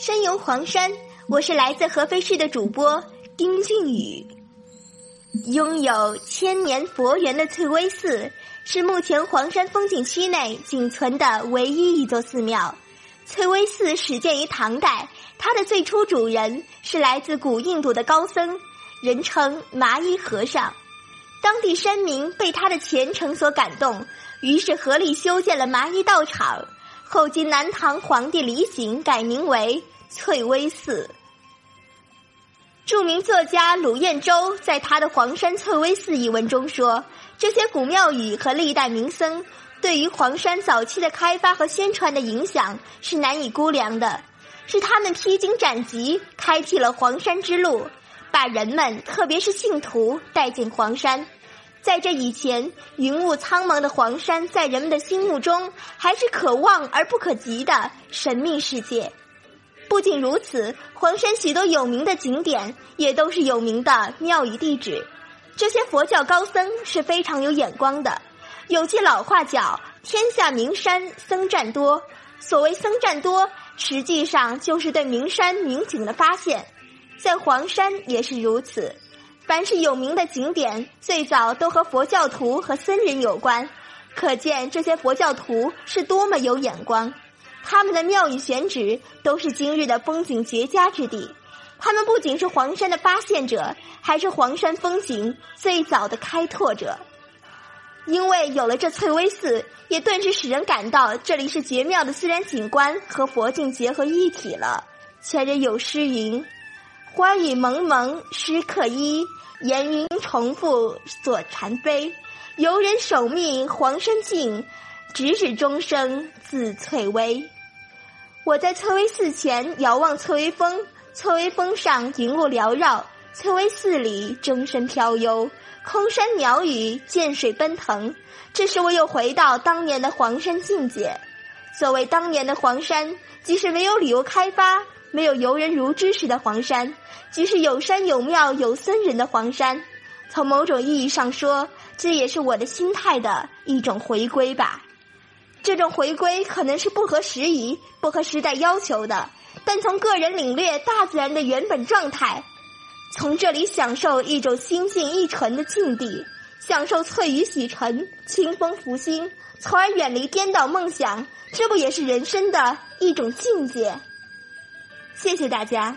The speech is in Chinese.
山游黄山，我是来自合肥市的主播丁俊宇。拥有千年佛缘的翠微寺，是目前黄山风景区内仅存的唯一一座寺庙。翠微寺始建于唐代，它的最初主人是来自古印度的高僧，人称麻衣和尚。当地山民被他的虔诚所感动，于是合力修建了麻衣道场。后经南唐皇帝李璟改名为翠微寺。著名作家鲁彦周在他的《黄山翠微寺》一文中说：“这些古庙宇和历代名僧对于黄山早期的开发和宣传的影响是难以估量的，是他们披荆斩棘，开辟了黄山之路，把人们，特别是信徒带进黄山。”在这以前，云雾苍茫的黄山在人们的心目中还是可望而不可及的神秘世界。不仅如此，黄山许多有名的景点也都是有名的庙宇地址。这些佛教高僧是非常有眼光的。有句老话叫“天下名山僧占多”，所谓僧占多，实际上就是对名山名景的发现。在黄山也是如此。凡是有名的景点，最早都和佛教徒和僧人有关，可见这些佛教徒是多么有眼光。他们的庙宇选址都是今日的风景绝佳之地。他们不仅是黄山的发现者，还是黄山风景最早的开拓者。因为有了这翠微寺，也顿时使人感到这里是绝妙的自然景观和佛境结合一体了。前人有诗云：“花雨蒙蒙诗客衣。”烟云重复锁禅飞，游人守命黄山静，直至终生自翠微。我在翠微寺前遥望翠微峰，翠微峰上云雾缭绕，翠微寺里钟声飘悠，空山鸟语，涧水奔腾。这时我又回到当年的黄山境界。所谓当年的黄山，即使没有旅游开发。没有游人如织时的黄山，即是有山有庙有僧人的黄山。从某种意义上说，这也是我的心态的一种回归吧。这种回归可能是不合时宜、不合时代要求的，但从个人领略大自然的原本状态，从这里享受一种心静意纯的境地，享受翠雨洗尘、清风拂心，从而远离颠倒梦想，这不也是人生的一种境界？谢谢大家。